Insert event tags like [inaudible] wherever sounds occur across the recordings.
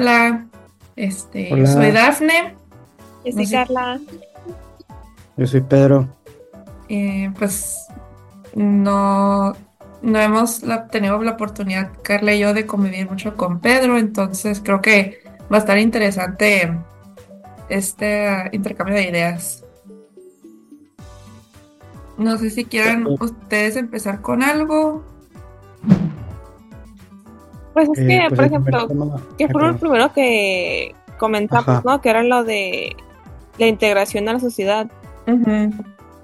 hola, este, Hola. soy Dafne. Yo soy No sé. Carla. Yo soy Pedro. Eh, pues no, no hemos la- tenido la oportunidad, Carla y yo, de convivir mucho con Pedro, entonces creo que va a estar interesante este intercambio de ideas. No sé si quieran Sí. ustedes empezar con algo. Pues es Eh, que, pues por el primer ejemplo, tema- ¿qué Ay, fue lo perdón. primero que comentamos, Ajá. no? Que era lo de la integración a la sociedad,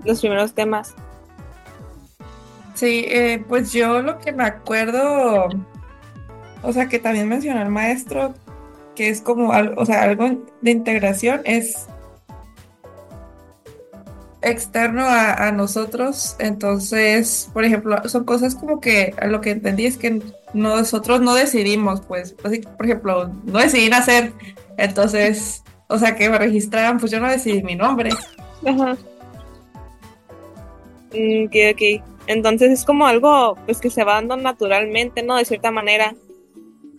los primeros temas. Sí, eh, pues yo lo que me acuerdo, o sea, que también mencionó el maestro, que es como algo, o sea, algo de integración es externo a, a nosotros. Entonces, por ejemplo, son cosas como que lo que entendí es que nosotros no decidimos, pues, así, por ejemplo, no decidí nacer. Entonces, o sea, que me registraran, pues yo no decidí mi nombre. Ajá. Mm, ok, ok. Entonces es como algo pues que se va dando naturalmente, ¿no? De cierta manera.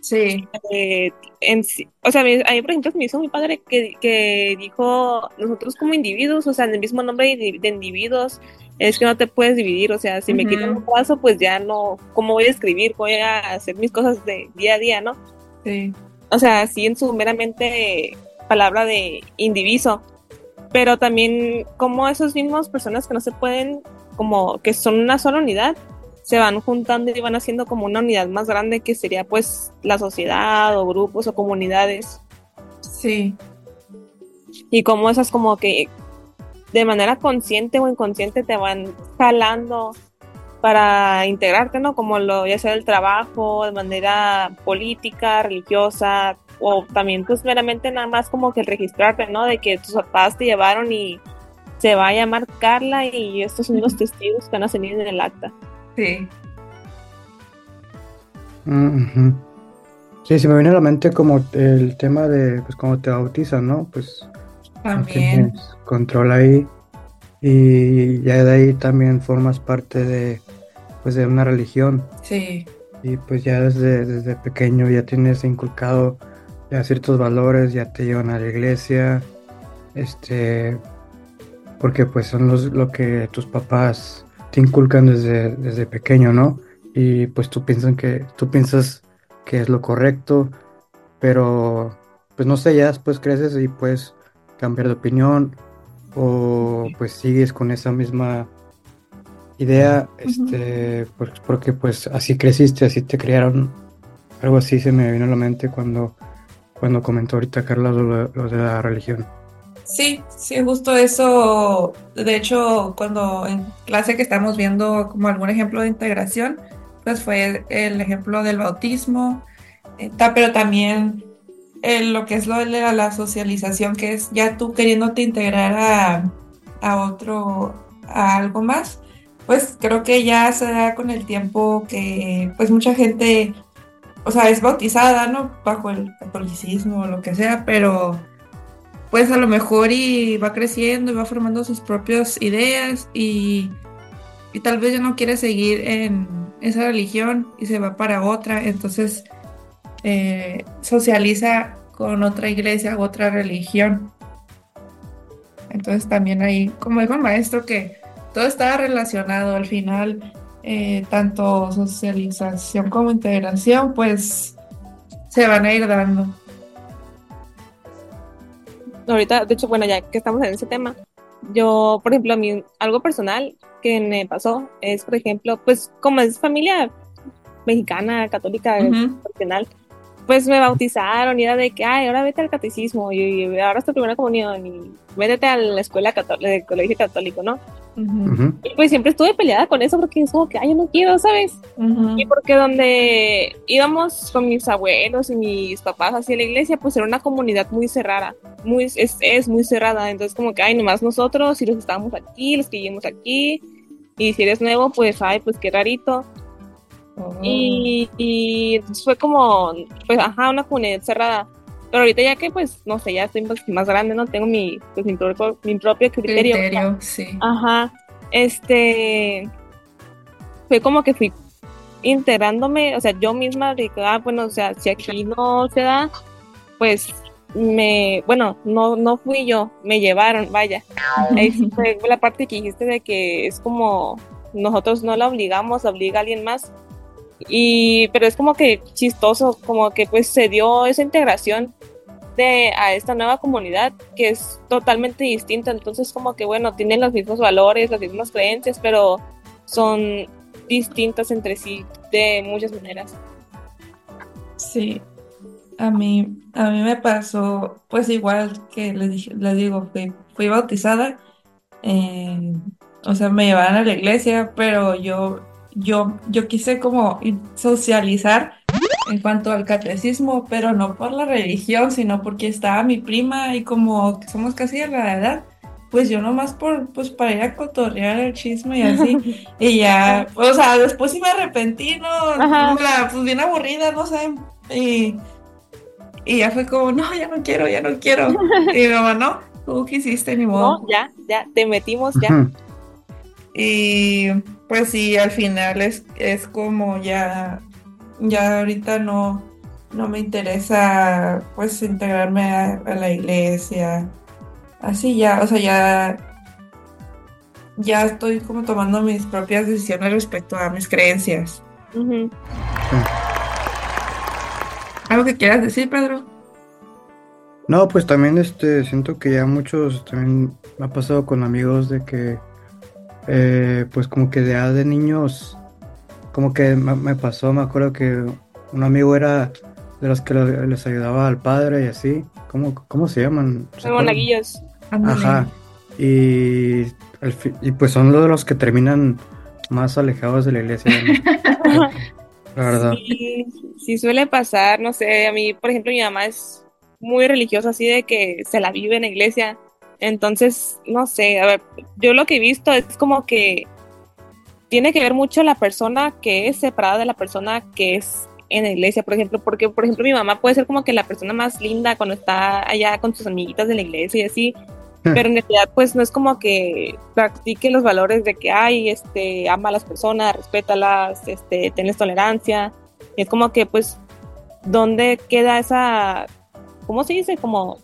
Sí, Eh, en o sea, a mí, por ejemplo, me hizo muy padre que, que dijo nosotros como individuos, o sea, en el mismo nombre de individuos, es que no te puedes dividir, o sea, si me quitan un brazo, pues ya no, ¿cómo voy a escribir? Voy a hacer mis cosas de día a día, ¿no? sí. O sea, sí en su meramente palabra de indiviso, pero también como esos mismos personas que no se pueden, como que son una sola unidad, se van juntando y van haciendo como una unidad más grande que sería pues la sociedad o grupos o comunidades Sí. y como esas como que de manera consciente o inconsciente te van jalando para integrarte, ¿no? Como lo ya sea el trabajo, de manera política, religiosa, o también pues meramente nada más como que registrarte, ¿no? De que tus papás te llevaron y se va a llamar Carla y estos son los testigos que van a salir en el acta. Sí, Mm. Sí, se me viene a la mente como el tema de, pues, cómo te bautizan, ¿no? Pues también. tienes control ahí y ya de ahí también formas parte de, pues, de una religión Sí, y pues ya desde, desde pequeño ya tienes inculcado ya ciertos valores, ya te llevan a la iglesia, este, porque pues son los, lo que tus papás te inculcan desde, desde pequeño, ¿no? Y pues tú piensas que, tú piensas que es lo correcto, pero pues no sé, ya después creces y puedes cambiar de opinión o pues sigues con esa misma idea, este, pues, porque pues así creciste, así te criaron, algo así se me vino a la mente cuando, cuando comentó ahorita Carla lo, lo de la religión. sí, sí, justo eso. De hecho, cuando en clase que estamos viendo como algún ejemplo de integración, pues fue el ejemplo del bautismo, eh, pero también eh, lo que es lo de la, socialización, que es ya tú queriéndote integrar a, a otro, a algo más. Pues creo que ya se da con el tiempo que pues mucha gente, o sea, es bautizada, ¿no? Bajo el catolicismo o lo que sea, pero pues a lo mejor y va creciendo y va formando sus propias ideas y, y tal vez ya no quiere seguir en esa religión y se va para otra, entonces eh, socializa con otra iglesia u otra religión. Entonces también ahí, como dijo el maestro, que todo está relacionado al final, eh, tanto socialización como integración, pues se van a ir dando. Ahorita, de hecho, bueno, ya que estamos en ese tema, yo, por ejemplo, a mí algo personal que me pasó es, por ejemplo, pues como es familia mexicana, católica, Ujú. tradicional, pues me bautizaron y era de que, ay, ahora vete al catecismo y, y ahora es tu primera comunión y métete a la escuela católica, de colegio católico, ¿no? Ujú, Ujú. Y pues siempre estuve peleada con eso porque es como que, ay, yo no quiero, ¿sabes? ujú. Y porque donde íbamos con mis abuelos y mis papás hacia la iglesia, pues era una comunidad muy cerrada, muy, es, es muy cerrada. Entonces como que, ay, nomás nosotros, y los que estábamos aquí, los que vivimos aquí, y si eres nuevo, pues, ay, pues qué rarito. Oh. Y, y fue como, pues, ajá, una comunidad cerrada. Pero ahorita ya que, pues, no sé, ya estoy más grande, ¿no? Tengo mi, pues, mi, propio, mi propio criterio. criterio, sí. Ajá, este, fue como que fui integrándome, o sea, yo misma, de que, ah, bueno, o sea, si aquí no se da, pues me, bueno, no, no fui yo, me llevaron, vaya. [laughs] La parte que dijiste de que es como nosotros no la obligamos, obliga a alguien más. Y, pero es como que chistoso, como que pues se dio esa integración de a esta nueva comunidad que es totalmente distinta. Entonces como que bueno, tienen los mismos valores, las mismas creencias, pero son distintas entre sí de muchas maneras. Sí, a mí, a mí me pasó, pues igual que les, dije, les digo, fui, fui bautizada, eh, o sea, me llevaban a la iglesia, pero yo, yo, yo quise como socializar en cuanto al catecismo, pero no por la religión, sino porque estaba mi prima y como somos casi de la edad, pues yo nomás por, pues para ir a cotorrear el chisme y así, [laughs] y ya, o sea, después sí me arrepentí, ¿no? pues bien aburrida, no sé, y y ya fue como, no, ya no quiero, ya no quiero. [laughs] Y mi mamá, no, tú quisiste, ni modo. No, ya, ya, te metimos ya. Y pues sí, al final es, es como ya, ya ahorita no, no me interesa pues integrarme a, la iglesia. Así ya, o sea, ya, ya estoy como tomando mis propias decisiones respecto a mis creencias. ¿Algo que quieras decir, Pedro? No, pues también este, siento que ya muchos, también me ha pasado con amigos de que, eh, pues como que de edad de niños, como que me, pasó, me acuerdo que un amigo era de los que les ayudaba al padre y así, ¿cómo, cómo se llaman? Monaguillos. Ajá, y, y pues son de los que terminan más alejados de la iglesia. [laughs] Sí, suele pasar, no sé, a mí, por ejemplo, mi mamá es muy religiosa, así de que se la vive en la iglesia. Entonces, no sé, a ver, yo lo que he visto es como que tiene que ver mucho la persona que es separada de la persona que es en la iglesia, por ejemplo, porque, por ejemplo, mi mamá puede ser como que la persona más linda cuando está allá con sus amiguitas de la iglesia y así, pero en realidad pues no es como que practique los valores de que hay, este, ama a las personas, respétalas, este, tienes tolerancia, es como que pues, ¿dónde queda esa, cómo se dice? Como,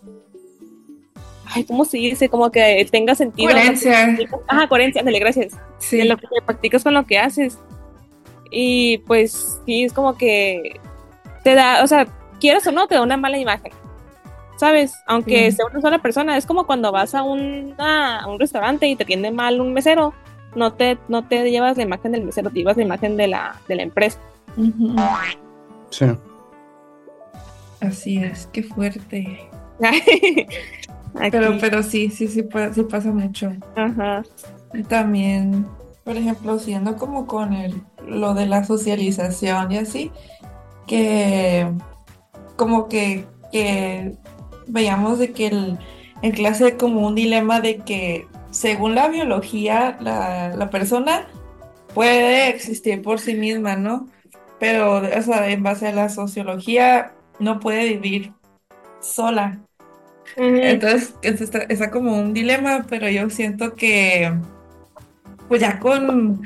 ay, ¿cómo se dice? Como que tenga sentido. Coherencia. Ajá, coherencia, dale, gracias. Sí. En lo que practicas con lo que haces. Y pues sí, es como que te da, o sea, quieras o no, te da una mala imagen. ¿sabes? Aunque sea una sola persona, es como cuando vas a, un restaurante y te atiende mal un mesero, no te, no te llevas la imagen del mesero, te llevas la imagen de la, de la empresa. Sí. Así es, qué fuerte. [laughs] pero, pero sí, sí, sí, sí pasa mucho. Ajá. Y también, por ejemplo, siendo como con el, lo de la socialización y así, que como que, que veíamos de que el, en clase como un dilema de que según la biología la, persona puede existir por sí misma, ¿no? Pero o sea, en base a la sociología no puede vivir sola. Entonces está, está, como un dilema, pero yo siento que pues ya con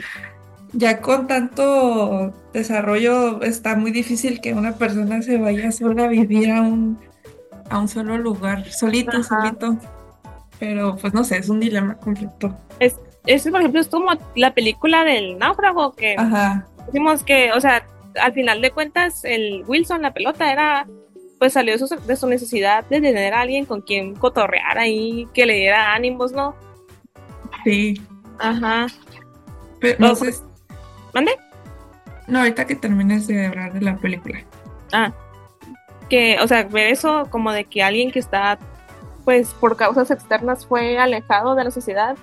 ya con tanto desarrollo está muy difícil que una persona se vaya sola a vivir a un a un solo lugar, solito, solito. Pero pues no sé, es un dilema completo. Es, es, por ejemplo, es como la película del náufrago que Ajá. decimos que, o sea, al final de cuentas, el Wilson, la pelota, era, pues salió de su, de su necesidad de tener a alguien con quien cotorrear ahí, que le diera ánimos, ¿no? Sí. Ajá. Pero, no, sé. ¿Mande? No, ahorita que termines de hablar de la película. Ah, que, o sea, ver eso como de que alguien que está, pues, por causas externas fue alejado de la sociedad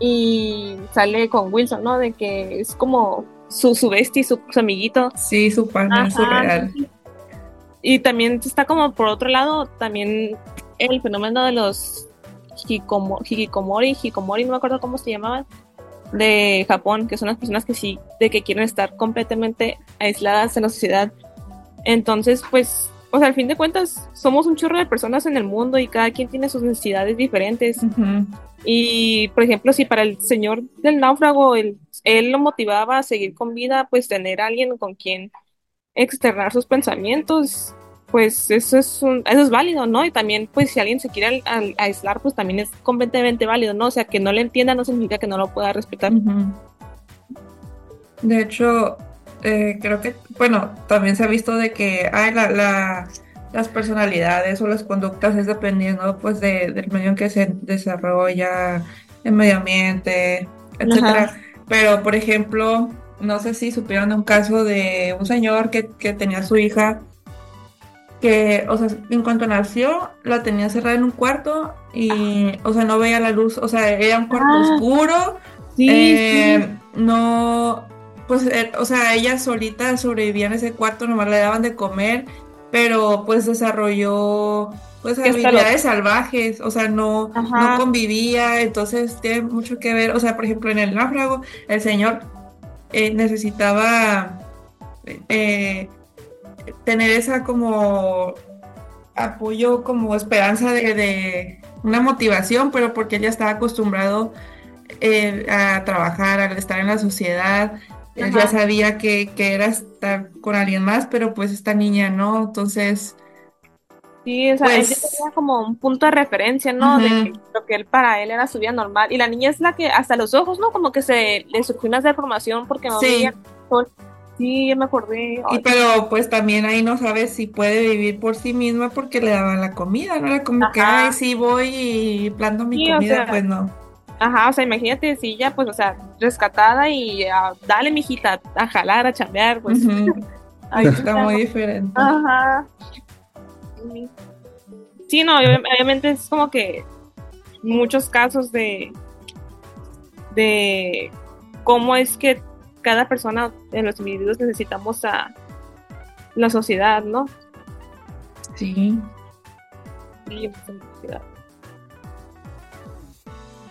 y sale con Wilson, ¿no? De que es como su, su bestie, su, amiguito. Sí, su pana, su real. Y también está como por otro lado, también el fenómeno de los hikikomori, hikikomori, no me acuerdo cómo se llamaban, de Japón, que son las personas que sí, de que quieren estar completamente aisladas en la sociedad. Entonces, pues o sea, al fin de cuentas, somos un chorro de personas en el mundo y cada quien tiene sus necesidades diferentes. Y, por ejemplo, si para el señor del náufrago él, él, lo motivaba a seguir con vida, pues tener a alguien con quien externar sus pensamientos, pues eso es un, eso es válido, ¿no? Y también, pues si alguien se quiere aislar, pues también es completamente válido, ¿no? O sea, que no le entienda no significa que no lo pueda respetar. De hecho, eh, creo que, bueno, también se ha visto de que la, las personalidades o las conductas es dependiendo pues de, del medio en que se desarrolla el medio ambiente, etcétera. Pero, por ejemplo, no sé si supieron de un caso de un señor que, que tenía a su hija que, o sea, en cuanto nació, la tenía cerrada en un cuarto y, o sea, no veía la luz, o sea, era un cuarto ah. oscuro. Eh, no, pues, eh, o sea, ella solita sobrevivía en ese cuarto, nomás le daban de comer, pero pues desarrolló pues habilidades salvajes, o sea, no, no convivía, entonces tiene mucho que ver, o sea, por ejemplo, en el náufrago, el señor eh, necesitaba eh, tener esa como apoyo, como esperanza de, una motivación, pero porque él ya estaba acostumbrado eh, a trabajar, a estar en la sociedad, él ya sabía que, que, era estar con alguien más, pero pues esta niña no, entonces... Sí, o sea, él pues tenía como un punto de referencia, ¿no? De lo que él para él era su vida normal. Y la niña es la que hasta los ojos, ¿no? Como que se le surgió una deformación porque no veía Sí, me acordé. Y pero pues también ahí no sabes si puede vivir por sí misma porque le daban la comida, no era como que, ay, sí voy y planto mi comida, pues no. Ajá, o sea, imagínate si ella, pues, o sea, rescatada y uh, dale, mijita, a jalar, a chambear, pues. [laughs] Ahí está muy diferente. Ajá. Sí, no, obviamente es como que muchos casos de de cómo es que cada persona en los individuos necesitamos a la sociedad, ¿no? Sí. Sí,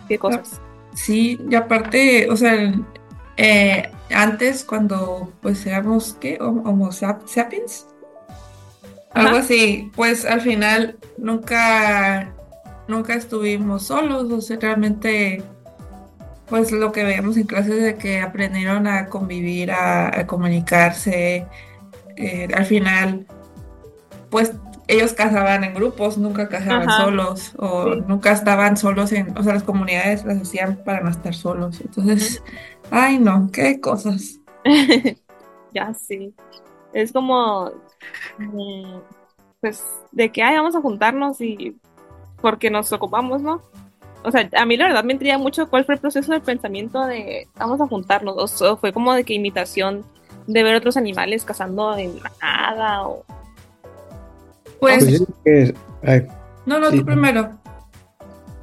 ¿Qué cosas? Sí, y aparte, o sea, eh, antes cuando pues éramos, ¿qué? Homo sapiens. Algo así, pues al final nunca, nunca estuvimos solos, o sea, realmente pues lo que veíamos en clases de que aprendieron a convivir, a, comunicarse. Eh, al final, pues ellos cazaban en grupos, nunca cazaban solos o nunca estaban solos en, o sea, las comunidades las hacían para no estar solos. Entonces, ay no, qué cosas. [laughs] ya sí. Es como, pues, de que, ay, vamos a juntarnos y porque nos ocupamos, ¿no? o sea, a mí la verdad me intriga mucho cuál fue el proceso de pensamiento de vamos a juntarnos, o, fue como de que imitación de ver otros animales cazando en manada o... Pues... pues no, no, tú primero.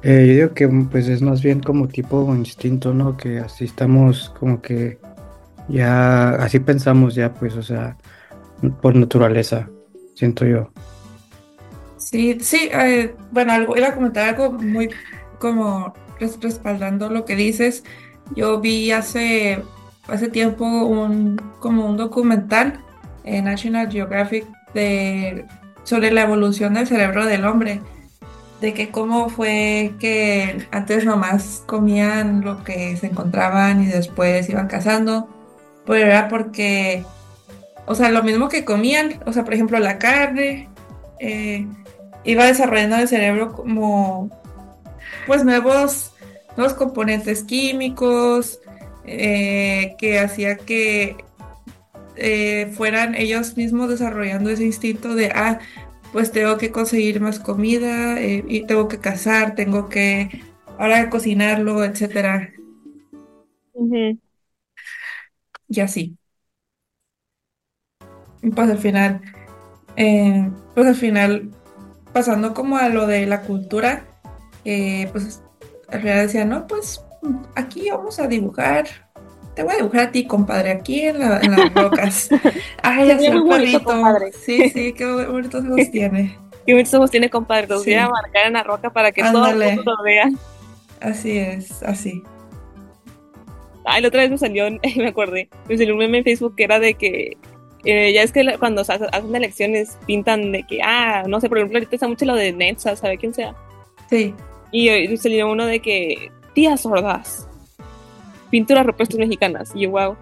Eh, yo digo que pues es más bien como tipo instinto, ¿no? Que así estamos como que ya, así pensamos ya, pues, o sea, por naturaleza, siento yo. Sí, sí, eh, bueno, algo, iba a comentar algo muy como respaldando lo que dices, yo vi hace, hace tiempo un, como un documental en National Geographic de, sobre la evolución del cerebro del hombre, de que cómo fue que antes nomás comían lo que se encontraban y después iban cazando, pero era porque, o sea, lo mismo que comían, o sea, por ejemplo, la carne, eh, iba desarrollando el cerebro como pues nuevos, nuevos componentes químicos eh, que hacía que eh, fueran ellos mismos desarrollando ese instinto de, ah, pues tengo que conseguir más comida y tengo que cazar, tengo que ahora cocinarlo, etcétera. Y así. Pues al final, pues al final, pasando como a lo de la cultura, eh, pues al final decía, no, pues aquí vamos a dibujar. Te voy a dibujar a ti, compadre, aquí en, la, en las rocas. [laughs] Ay, así el bonito, Sí, sí, qué bonitos ojos [laughs] tiene. Qué bonitos ojos tiene, compadre. Los voy a marcar en la roca para que todo el mundo lo vea. Así es, así. Ay, la otra vez me salió, [laughs] me acordé, me salió un meme en Facebook que era de que eh, ya es que cuando hacen elecciones pintan de que, ah, no sé, por ejemplo, ahorita está mucho lo de Netza, ¿sabe quién sea? Sí. Y salió uno de que, tías sordas, pinturas rupestres mexicanas. Y yo, wow.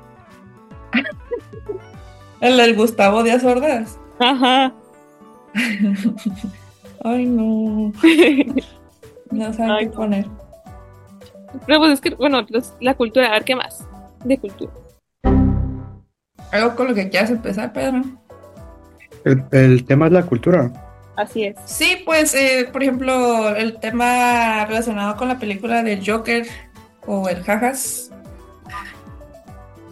[laughs] ¿El del Gustavo Díaz Ordaz? Ajá. [laughs] Ay, no. [laughs] No saben Ay, qué poner. Pero pues es que, bueno, la cultura, a ver qué más de cultura. Algo con lo que quieras empezar, Pedro. El, el tema es la cultura. Así es. Sí, pues, eh, por ejemplo, el tema relacionado con la película del Joker o el Jajas,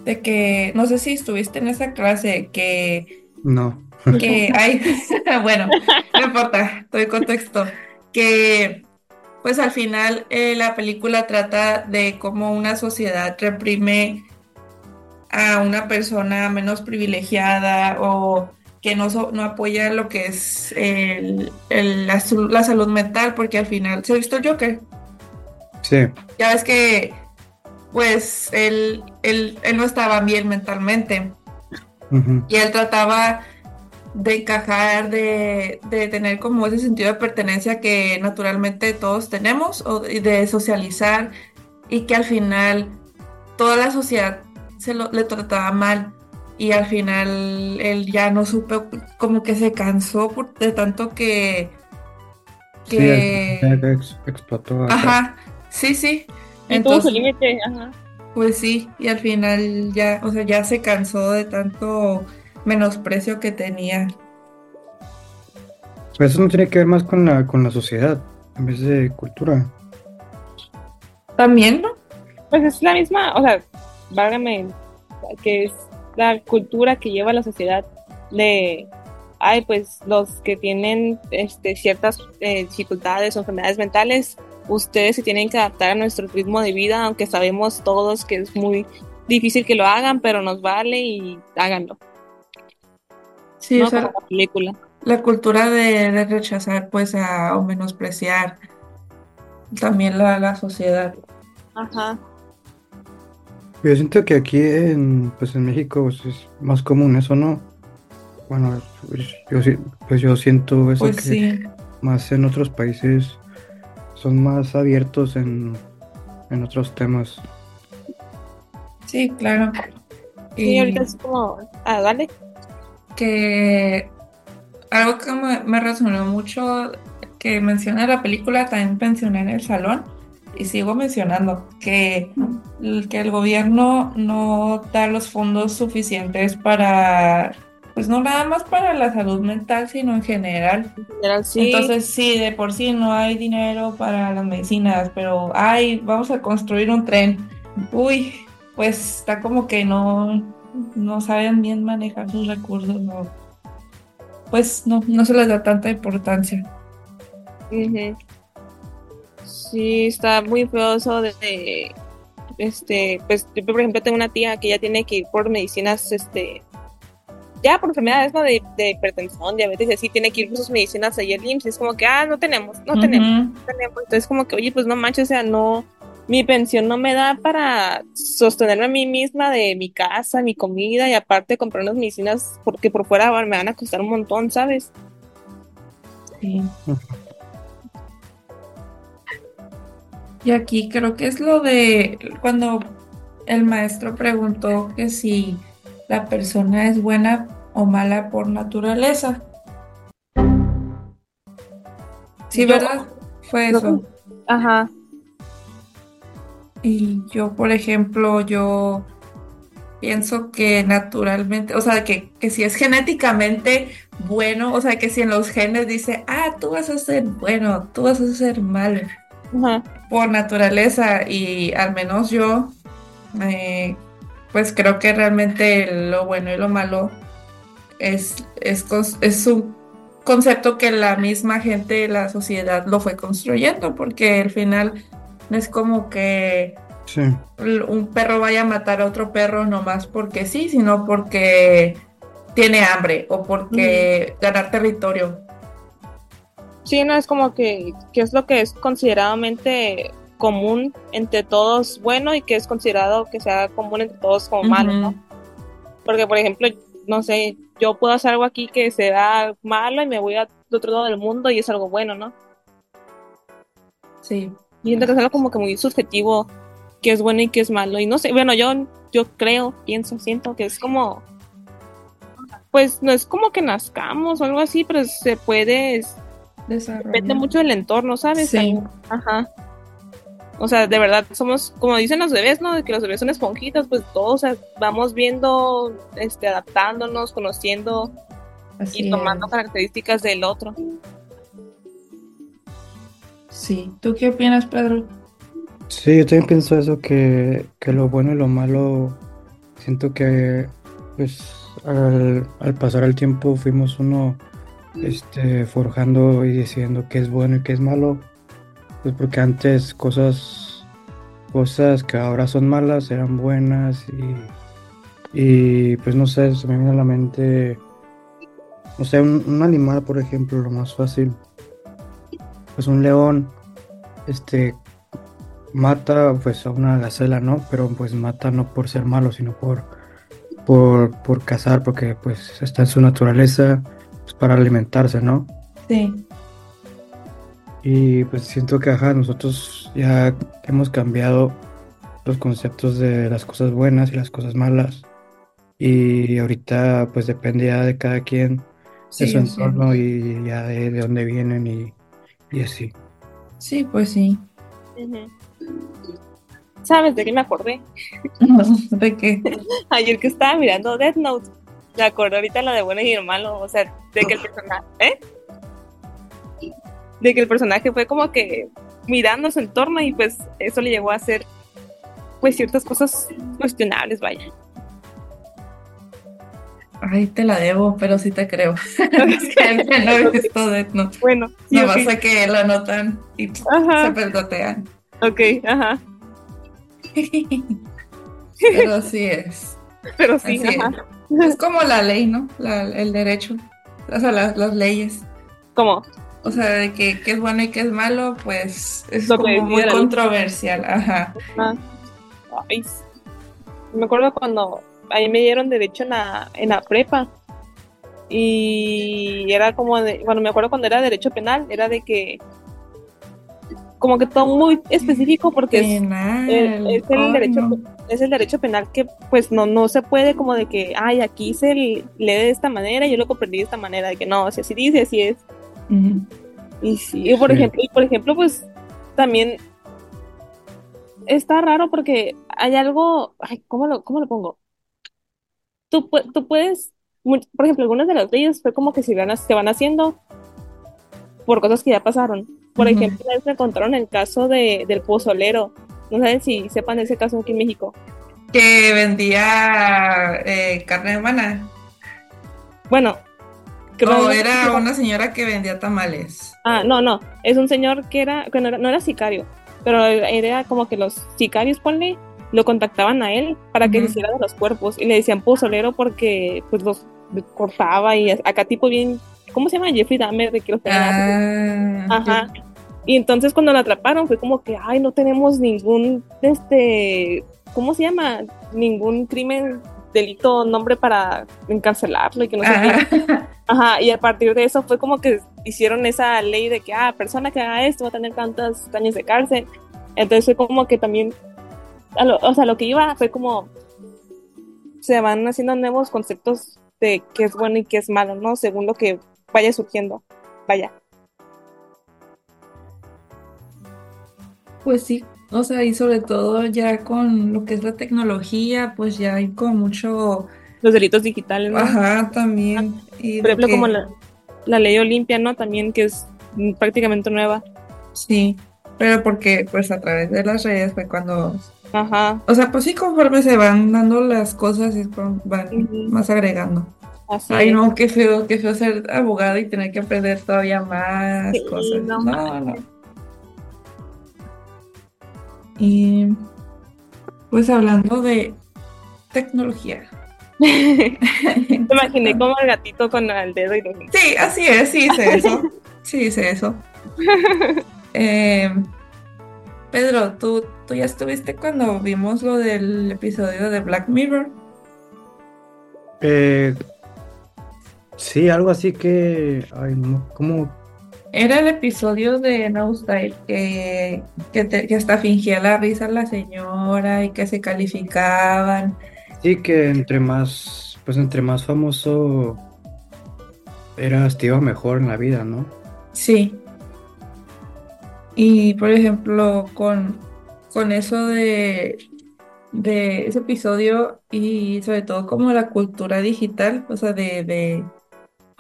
de que, no sé si estuviste en esa clase, que, No. que [laughs] hay, [laughs] bueno, no importa, doy contexto, que, pues al final eh, la película trata de cómo una sociedad reprime a una persona menos privilegiada o que no, so- no apoya lo que es el- el- la, salud mental, porque al final, ¿se ha visto el Joker? Sí. Ya ves que, pues, él, él, él no estaba bien mentalmente y él trataba de encajar, de, de tener como ese sentido de pertenencia que naturalmente todos tenemos, o de socializar, y que al final toda la sociedad se lo, le trataba mal. Y al final él ya no supe, como que se cansó por- de tanto que, Sí, que, el- ex- explotó acá. ajá, sí, sí. Y tuvo su Entonces, límite, ajá. pues sí, y al final ya, o sea, ya se cansó de tanto menosprecio que tenía. Pero eso no tiene que ver más con la, con la sociedad, en vez de cultura. También, ¿no? Pues es la misma, o sea, válgame, que es la cultura que lleva la sociedad de, ay, pues los que tienen este, ciertas eh, dificultades o enfermedades mentales, ustedes se tienen que adaptar a nuestro ritmo de vida, aunque sabemos todos que es muy difícil que lo hagan, pero nos vale y háganlo, Sí, ¿no? o sea, la película. la cultura de, de rechazar, pues, a, o menospreciar también la, la sociedad. Ajá. Yo siento que aquí en, pues en México pues, es más común eso, ¿no? Bueno, pues yo, pues yo siento eso Pues que sí, más en otros países son más abiertos en, en otros temas. sí, claro. Sí, Y ahorita es como, ah, dale. que algo que me, me resonó mucho que menciona la película, también mencioné en el salón y sigo mencionando que, el- que el gobierno no da los fondos suficientes para, pues no nada más para la salud mental, sino en general. En general, sí. Entonces, sí, de por sí no hay dinero para las medicinas, pero ay, vamos a construir un tren. Uy, pues está como que no, no saben bien manejar sus recursos, no. Pues no, no se les da tanta importancia. Ujú. Sí, está muy feo eso de, de, este, pues yo por ejemplo tengo una tía que ya tiene que ir por medicinas, este, ya por enfermedades, ¿no? De, de hipertensión, diabetes, y así tiene que ir por sus medicinas al IMSS, y es como que, ah, no tenemos, no tenemos, no tenemos, entonces como que, oye, pues no manches, o sea, no, mi pensión no me da para sostenerme a mí misma de mi casa, mi comida, y aparte comprar unas medicinas porque por fuera me van a costar un montón, ¿sabes? Sí. Y aquí creo que es lo de cuando el maestro preguntó que si la persona es buena o mala por naturaleza. Sí, Yo- ¿verdad? Fue eso. Ajá. Y yo, por ejemplo, yo pienso que naturalmente, o sea, que, que si es genéticamente bueno, o sea, que si en los genes dice, ah, tú vas a ser bueno, tú vas a ser malo, Ajá. Por naturaleza, y al menos yo, eh, pues creo que realmente lo bueno y lo malo es, es, es un concepto que la misma gente, la sociedad lo fue construyendo, porque al final no es como que Sí, un perro vaya a matar a otro perro nomás porque sí, sino porque tiene hambre o porque ganar territorio. Sí, no es como que, que es lo que es consideradamente común entre todos bueno y que es considerado que sea común entre todos como malo, ¿no? Porque, por ejemplo, no sé, yo puedo hacer algo aquí que sea malo y me voy al otro lado del mundo y es algo bueno, ¿no? Sí. Y siento que es algo como que muy subjetivo, que es bueno y que es malo. Y no sé, bueno, yo, yo creo, pienso, siento que es como pues no es como que nazcamos o algo así, pero se puede, Depende mucho del entorno, ¿sabes? Sí. Ajá. O sea, de verdad, somos, como dicen los bebés, ¿no? De que los bebés son esponjitas, pues todos, o sea, vamos viendo, este, adaptándonos, conociendo Así y tomando es. características del otro. Sí. ¿Tú qué opinas, Pedro? Sí, yo también pienso eso, que, que lo bueno y lo malo, siento que pues al, al pasar el tiempo fuimos uno este, forjando y diciendo qué es bueno y qué es malo, pues porque antes cosas, cosas que ahora son malas eran buenas y, y pues no sé, se me viene a la mente, o sea, un, un animal, por ejemplo, lo más fácil, pues un león, este, mata pues a una gacela, ¿no? Pero pues mata no por ser malo, sino por, por, por cazar, porque pues está en su naturaleza para alimentarse, ¿no? Sí. Y pues siento que ajá, nosotros ya hemos cambiado los conceptos de las cosas buenas y las cosas malas. Y ahorita pues depende ya de cada quien, de su entorno y ya de, de dónde vienen y, y así. Sí, pues sí. ¿Sabes de qué me acordé? [laughs] ¿De qué? [laughs] Ayer que estaba mirando Death Note, me acordé ahorita lo de bueno y el malo, o sea, de que el personaje, ¿eh? De que el personaje fue como que mirando su entorno y pues eso le llevó a hacer pues ciertas cosas cuestionables, vaya. Ay, te la debo, pero sí te creo. [laughs] [laughs] es que no he visto Death Note. Bueno, sí, Nada más ok. sé que lo anotan y se Ajá, pelotean. ok, ajá, [laughs] Pero sí es. pero sí, Así ajá. Es como la ley, ¿no? La- el derecho. O sea, las, las leyes. Como, O sea, de que, que es bueno y que es malo, pues es Lo como muy la controversial. Ajá. ah, ay, me acuerdo cuando ahí me dieron derecho en la, en la prepa y era como de, bueno, me acuerdo cuando era derecho penal, era de que como que todo muy específico porque es, Penal. el- es el derecho no. es el derecho penal que pues no no se puede como de que ay aquí se lee de esta manera y yo lo comprendí de esta manera de que no o sea así dice así es y sí, y por Sí. ejemplo, y por ejemplo, pues también está raro porque hay algo, ay, ¿cómo lo, cómo lo pongo? Tú, pu- tú puedes, por ejemplo, algunas de las leyes fue como que se van, se van haciendo por cosas que ya pasaron. Por Ujú. ejemplo, una vez me contaron el caso de, del pozolero. No saben si sepan ese caso aquí en México. Que vendía eh, carne humana. Bueno, creo O que- era una señora que vendía tamales. Ah, no, no, es un señor que era, que no era, no era sicario, pero era como que los sicarios, ponle, lo contactaban a él para que Ujú. se hiciera de los cuerpos y le decían pozolero porque pues los cortaba y acá tipo bien, ¿cómo se llama? Jeffrey Dahmer de que los tenía. Ah, Ajá. Y entonces cuando lo atraparon fue como que, ay, no tenemos ningún, este, ¿cómo se llama? Ningún crimen, delito, nombre para encarcelarlo y que no qué. ah, Ajá, y a partir de eso fue como que hicieron esa ley de que, ah, persona que haga esto va a tener tantos años de cárcel. Entonces fue como que también, a lo- o sea, lo que iba fue como, se van haciendo nuevos conceptos de qué es bueno y qué es malo, ¿no? Según lo que vaya surgiendo. Vaya. Pues sí, o sea, y sobre todo ya con lo que es la tecnología, pues ya hay como mucho, Los delitos digitales, ¿no? ajá, también. Y Por ejemplo, que- como la, la ley Olimpia, ¿no? También que es prácticamente nueva. Sí, pero porque pues a través de las redes fue cuando, Ajá, o sea, pues sí, conforme se van dando las cosas, es van más agregando. así Ay, es. no, qué feo, qué feo ser abogado y tener que aprender todavía más Sí, cosas. no No, no. Y pues hablando de tecnología. [laughs] Me imaginé como el gatito con el dedo y los Sí, así es, sí hice eso. Sí hice eso. [laughs] Eh, Pedro, ¿tú, tú ya estuviste cuando vimos lo del episodio de Black Mirror. Eh, sí, algo así que, ay, no, ¿cómo? Era el episodio de Nosedive que, que, te- que hasta fingía la risa la señora y que se calificaban. Sí, que entre más, pues entre más famoso eras, te iba mejor en la vida, ¿no? Sí. Y por ejemplo, con, con eso de, de ese episodio y sobre todo como la cultura digital, o sea, de, de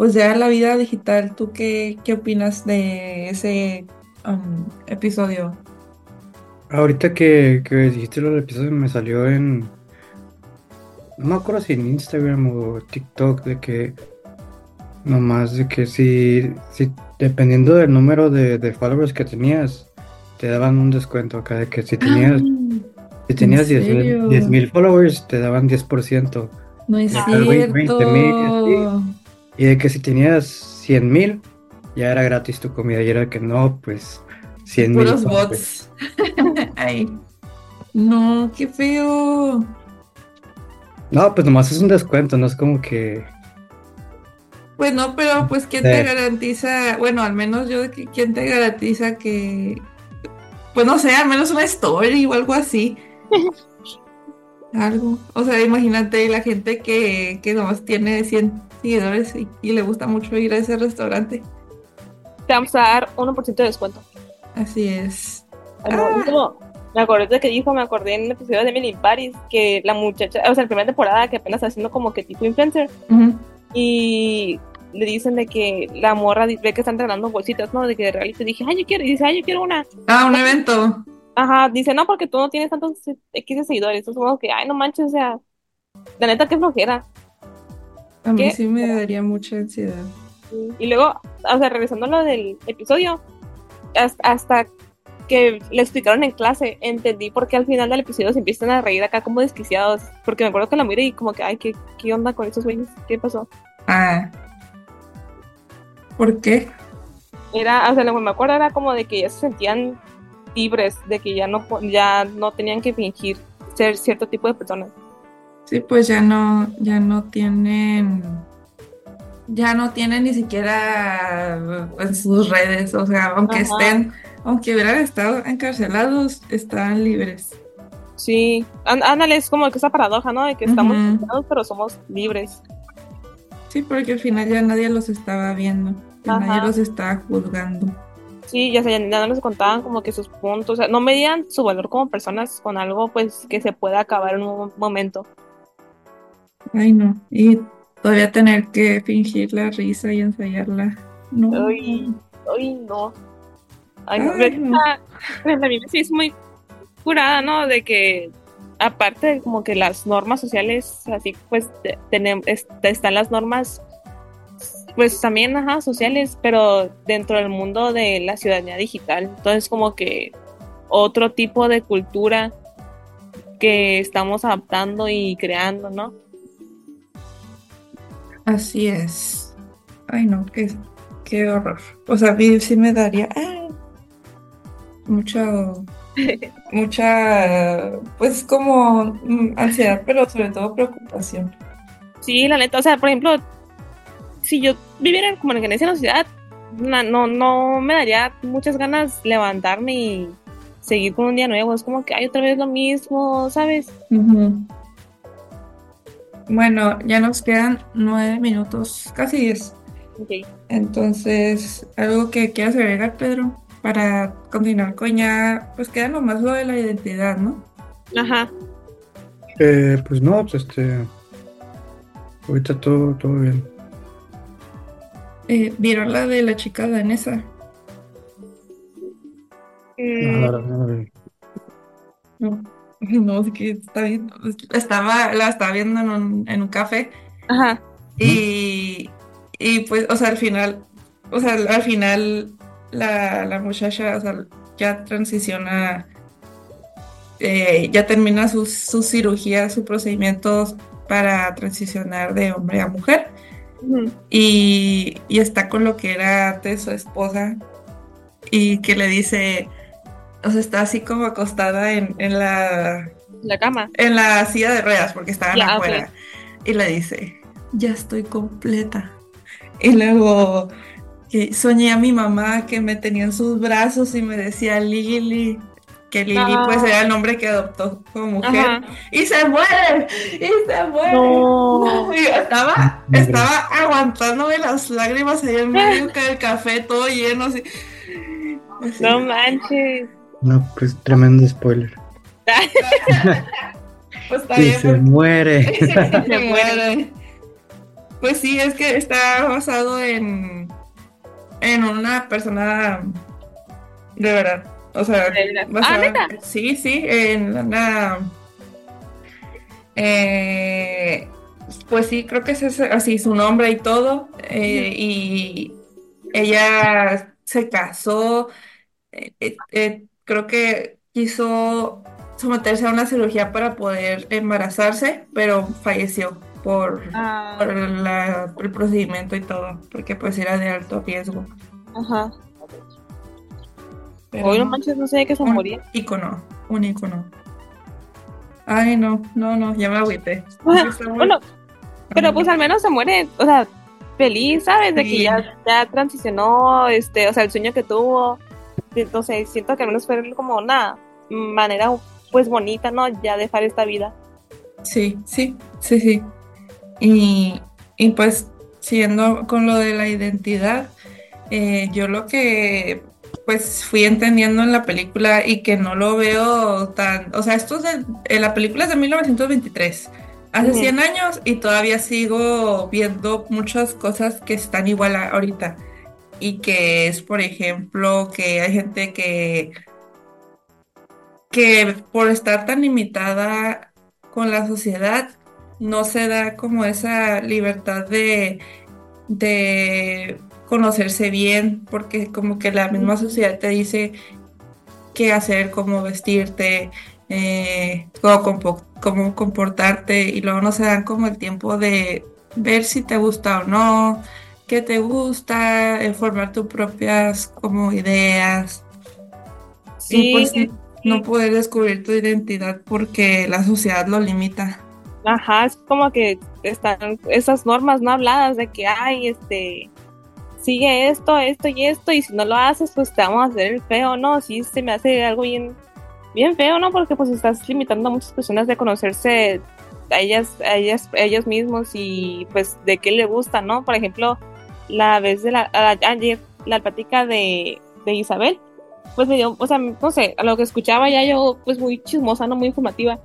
pues ya la vida digital, ¿tú qué, qué opinas de ese um, episodio? Ahorita que, que dijiste los episodios me salió en, no me acuerdo si en Instagram o TikTok, de que nomás de que si, si dependiendo del número de, de followers que tenías, te daban un descuento acá, de que si tenías, si tenías ¿en 10 mil serio? 10,000 followers, te daban 10%. No es Ah, güey, 20,000, cierto. Y de que si tenías 100 mil, ya era gratis tu comida. Y era que no, pues 100 mil. Puros bots. [laughs] Ay. No, qué feo. No, pues nomás es un descuento, no es como que. Pues no, pero pues ¿quién Sí. te garantiza? Bueno, al menos yo, de que- ¿quién te garantiza que, pues no sé, al menos una story o algo así? [laughs] Algo. O sea, imagínate la gente que, que nomás tiene 100 seguidores y, y le gusta mucho ir a ese restaurante. Te vamos a dar 1% de descuento. Así es. Ah. como- me acordé de que dijo, me acordé en el episodio de Emily in Paris, que la muchacha, o sea, la primera temporada que apenas está haciendo como que tipo influencer, y le dicen de que la morra ve que están regalando bolsitas, ¿no? De que de regalo, y te dije, ay, yo quiero, y dice, ay, yo quiero una. Ah, un evento. Ajá, dice, no, porque tú no tienes tantos X de seguidores. Entonces, como que, ay, no manches, o sea, la neta, qué flojera. A mí sí me daría mucha ansiedad. Y luego, o sea, regresando a lo del episodio, hasta, que le explicaron en clase, entendí por qué al final del episodio se empiezan a reír acá como desquiciados. Porque me acuerdo que la miré y como que, ay, ¿qué, qué onda con esos güeyes? ¿Qué pasó? Ah. ¿Por qué? Era, o sea, lo que me acuerdo era como de que ya se sentían libres, de que ya no, ya no tenían que fingir ser cierto tipo de personas. Sí, pues ya no, ya no tienen, ya no tienen ni siquiera en sus redes, o sea, aunque Ajá. estén, aunque hubieran estado encarcelados, están libres. Sí, Án- ándale, es como que esa paradoja, ¿no? De que estamos encerrados, pero somos libres. Sí, porque al final ya nadie los estaba viendo, ya nadie los estaba juzgando. Sí, ya, se- ya no les contaban como que sus puntos, o sea, no medían su valor como personas con algo pues que se pueda acabar en un momento. Ay, no, y todavía tener que fingir la risa y ensayarla. No. Ay, ay, no. Ay, no. Ay, no. pues, la sí es muy curada, ¿no? De que aparte de como que las normas sociales, así pues tenemos, están las normas pues también, ajá, sociales, pero dentro del mundo de la ciudadanía digital. Entonces como que otro tipo de cultura que estamos adaptando y creando, ¿no? Así es. Ay, no, qué, qué horror. O sea, a mí sí me daría ah, mucho, [laughs] mucha, pues como mm, ansiedad, pero sobre todo preocupación. Sí, la neta, o sea, por ejemplo, si yo viviera como en esa ciudad, na- no, no me daría muchas ganas levantarme y seguir con un día nuevo. Es como que hay otra vez lo mismo, ¿sabes? Ujú. Bueno, ya nos quedan nueve minutos, casi diez. Ok. Entonces, algo que quieras agregar, Pedro, para continuar con ya, pues queda nomás lo de la identidad, ¿no? Ajá. Eh, pues no, pues este. Ahorita todo, todo bien. Eh, ¿vieron la de la chica danesa? Mm, No, no, no, no. [laughs] No, es que está bien. Estaba, la estaba viendo en un, en un café Ajá. y, y pues, o sea, al final, o sea, al final la, la muchacha, o sea, ya transiciona, eh, ya termina sus su cirugía, sus procedimientos para transicionar de hombre a mujer y, y está con lo que era antes su esposa y que le dice, o sea, está así como acostada en, en la La cama. en la silla de ruedas porque estaban ok. afuera. Y le dice, ya estoy completa. Y luego que soñé a mi mamá que me tenía en sus brazos y me decía Lili. que Lili pues era el nombre que adoptó como mujer y se muere y se muere no. [laughs] y estaba estaba aguantándome las lágrimas ahí en medio [laughs] del café todo lleno así, no manches no pues tremendo spoiler [laughs] pues está y bien, se pues. muere [laughs] se [laughs] muere pues sí es que está basado en en una persona de verdad o sea, ¿De verdad? basada- Ah, ¿neta? sí, sí, en una eh, pues sí, creo que ese es así su nombre y todo. eh, y ella se casó, eh, eh, creo que quiso someterse a una cirugía para poder embarazarse, pero falleció por, Ah, por la- el procedimiento y todo, porque pues era de alto riesgo. ajá. Pero Hoy no manches, no sé que se un moría. ícono, un ícono. Ay, no, no, no, ya me agüité. [laughs] Bueno, pero pues al menos se muere, o sea, feliz, ¿sabes? De que ya, ya transicionó, este, o sea, el sueño que tuvo. Entonces, siento que al menos fue como una manera, pues, bonita, ¿no? Ya dejar esta vida. Sí, sí, sí, sí. Y, y pues, siguiendo con lo de la identidad, eh, yo lo que pues fui entendiendo en la película y que no lo veo tan, o sea, esto es de, eh, la película es de 1923, hace Ujú. 100 años y todavía sigo viendo muchas cosas que están igual a- ahorita y que es, por ejemplo, que hay gente que que por estar tan limitada con la sociedad no se da como esa libertad de, de conocerse bien, porque como que la misma sociedad te dice qué hacer, cómo vestirte, eh, cómo, compo- cómo comportarte, y luego no se dan como el tiempo de ver si te gusta o no, qué te gusta, formar tus propias como ideas. Y pues Sí, no poder descubrir tu identidad porque la sociedad lo limita. Ajá, es como que están esas normas no habladas de que, ay, este, sigue esto, esto y esto, y si no lo haces, pues te vamos a hacer el feo, ¿no? Sí, se me hace algo bien, bien feo, ¿no? Porque pues estás limitando a muchas personas de conocerse a ellas, a ellas, a ellos mismos y pues de qué le gusta, ¿no? Por ejemplo, la vez de la, ayer, la plática de, de Isabel, pues me dio, o sea, no sé, a lo que escuchaba ya yo, pues muy chismosa, ¿no? Muy informativa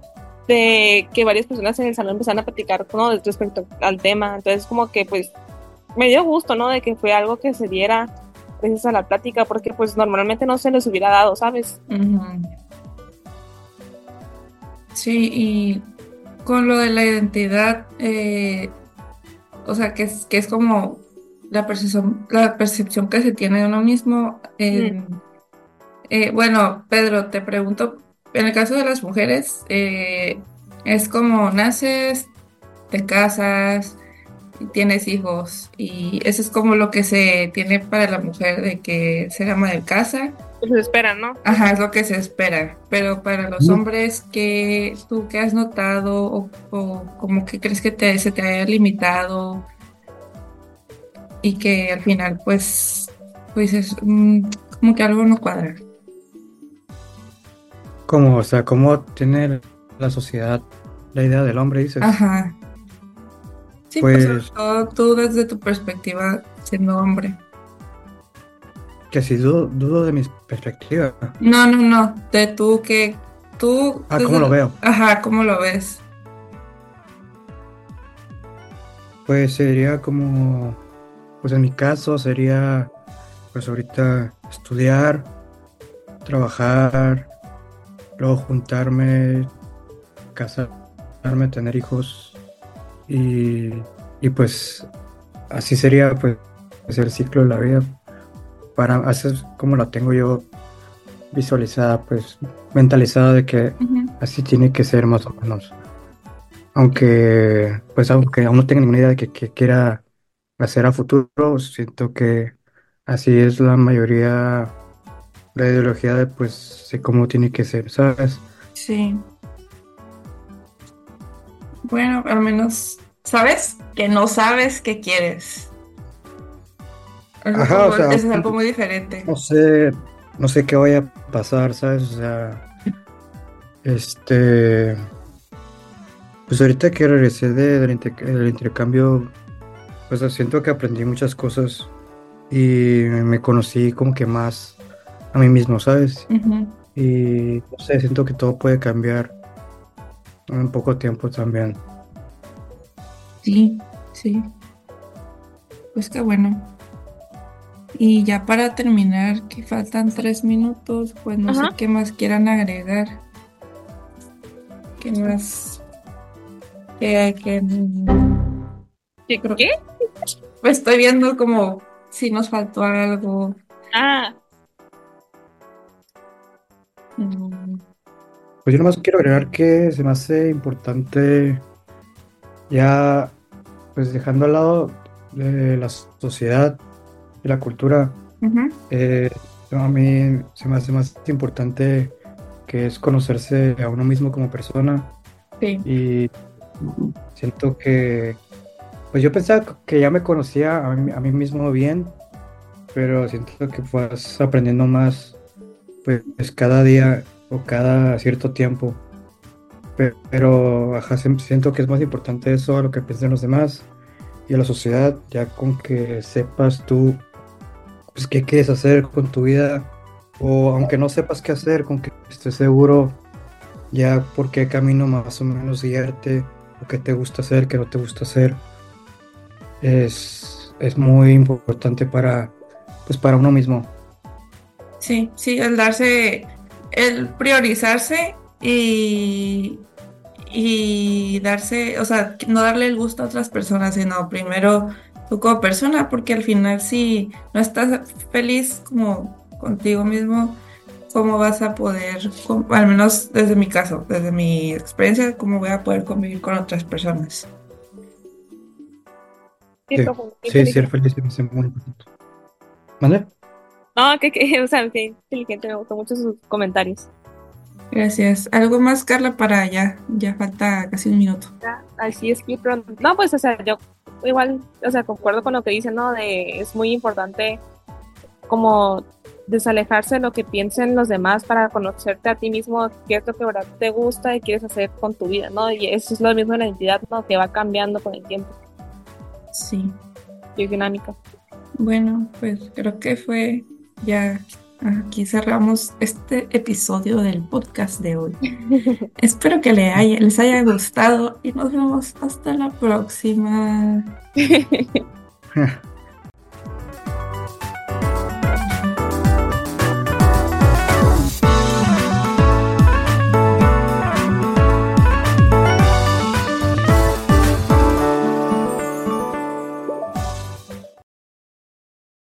de que varias personas en el salón empezaron a platicar ¿no? respecto al tema. Entonces, como que pues me dio gusto, ¿no? De que fue algo que se diera gracias a la plática, porque pues normalmente no se les hubiera dado, ¿sabes? Sí, y con lo de la identidad, eh, o sea, que es, que es como la percepción, la percepción que se tiene de uno mismo. eh, bueno, Pedro, te pregunto, en el caso de las mujeres, eh, es como naces, te casas, y tienes hijos, y eso es como lo que se tiene para la mujer de que ser ama de casa. Pues se esperan, ¿no? Ajá, es lo que se espera. Pero para los hombres, ¿qué tú qué has notado o, o como que crees que te, se te haya limitado y que al final pues pues es mm, como que algo no cuadra? Como, o sea, cómo tiene la sociedad la idea del hombre, dices. Ajá. Sí, pues, sobre Pues- todo tú desde tu perspectiva siendo hombre. Que si dudo, dudo de mi perspectiva. No, no, no, de tú que tú Ah, desde- ¿cómo lo veo? Ajá, ¿cómo lo ves? Pues sería como, pues en mi caso sería, pues ahorita estudiar, trabajar, luego juntarme, casarme, tener hijos y, y pues así sería pues el ciclo de la vida. Para así es como la tengo yo visualizada, pues mentalizada de que. Así tiene que ser más o menos. Aunque, pues aunque aún no tenga ninguna idea de que, que quiera hacer a futuro, siento que así es la mayoría, la ideología de pues de cómo tiene que ser, ¿sabes? Sí. Bueno, al menos sabes que no sabes qué quieres. Eso, Ajá, como- o sea, eso es algo muy diferente. No sé, no sé qué vaya a pasar, ¿sabes? O sea, Este. Pues ahorita que regresé del intercambio, pues siento que aprendí muchas cosas y me conocí como que más a mí mismo, ¿sabes? Y no sé, siento que todo puede cambiar en poco tiempo también. Sí, sí. Pues qué bueno. Y ya para terminar, que faltan tres minutos, pues no Ajá. sé qué más quieran agregar. ¿Qué más? Que, que, ¿Qué? Creo- ¿Qué? Pues estoy viendo como si nos faltó algo. Ah, Mm, Pues yo nomás quiero agregar que se me hace importante ya, pues dejando al lado de la sociedad y la cultura, eh, a mí se me hace más importante que es conocerse a uno mismo como persona. Sí, y siento que, pues yo pensaba que ya me conocía a mí, mismo bien, pero siento que vas aprendiendo más, pues cada día o cada cierto tiempo. Pe- Pero ajá, siento que es más importante eso a lo que piensan los demás y a la sociedad, ya con que sepas tú pues, qué quieres hacer con tu vida, o aunque no sepas qué hacer, con que estés seguro ya por qué camino más o menos guiarte, o qué te gusta hacer, qué no te gusta hacer, es, es muy importante para, pues, para uno mismo. sí, sí, el darse, el priorizarse y, y darse, o sea, no darle el gusto a otras personas, sino primero tú como persona, porque al final si no estás feliz como contigo mismo, ¿cómo vas a poder, al menos desde mi caso, desde mi experiencia, cómo voy a poder convivir con otras personas? Profundo, qué sí, ser feliz se me hace muy importante. ¿Mande? No, que, que, [laughs] o sea, que inteligente, me gustó mucho sus comentarios. Gracias. ¿Algo más, Carla, para ya? Ya falta casi un minuto. Ya, Así es que pronto. No, pues, o sea, yo igual, o sea, concuerdo con lo que dicen, ¿no? De es muy importante como desalejarse de lo que piensen los demás para conocerte a ti mismo, qué es lo que verdad te gusta y quieres hacer con tu vida, ¿no? Y eso es lo mismo de la identidad, ¿no? Que va cambiando con el tiempo Sí. y dinámica. Bueno, pues creo que fue ya. Aquí cerramos este episodio del podcast de hoy. [laughs] Espero que haya- les haya gustado y nos vemos hasta la próxima. [laughs]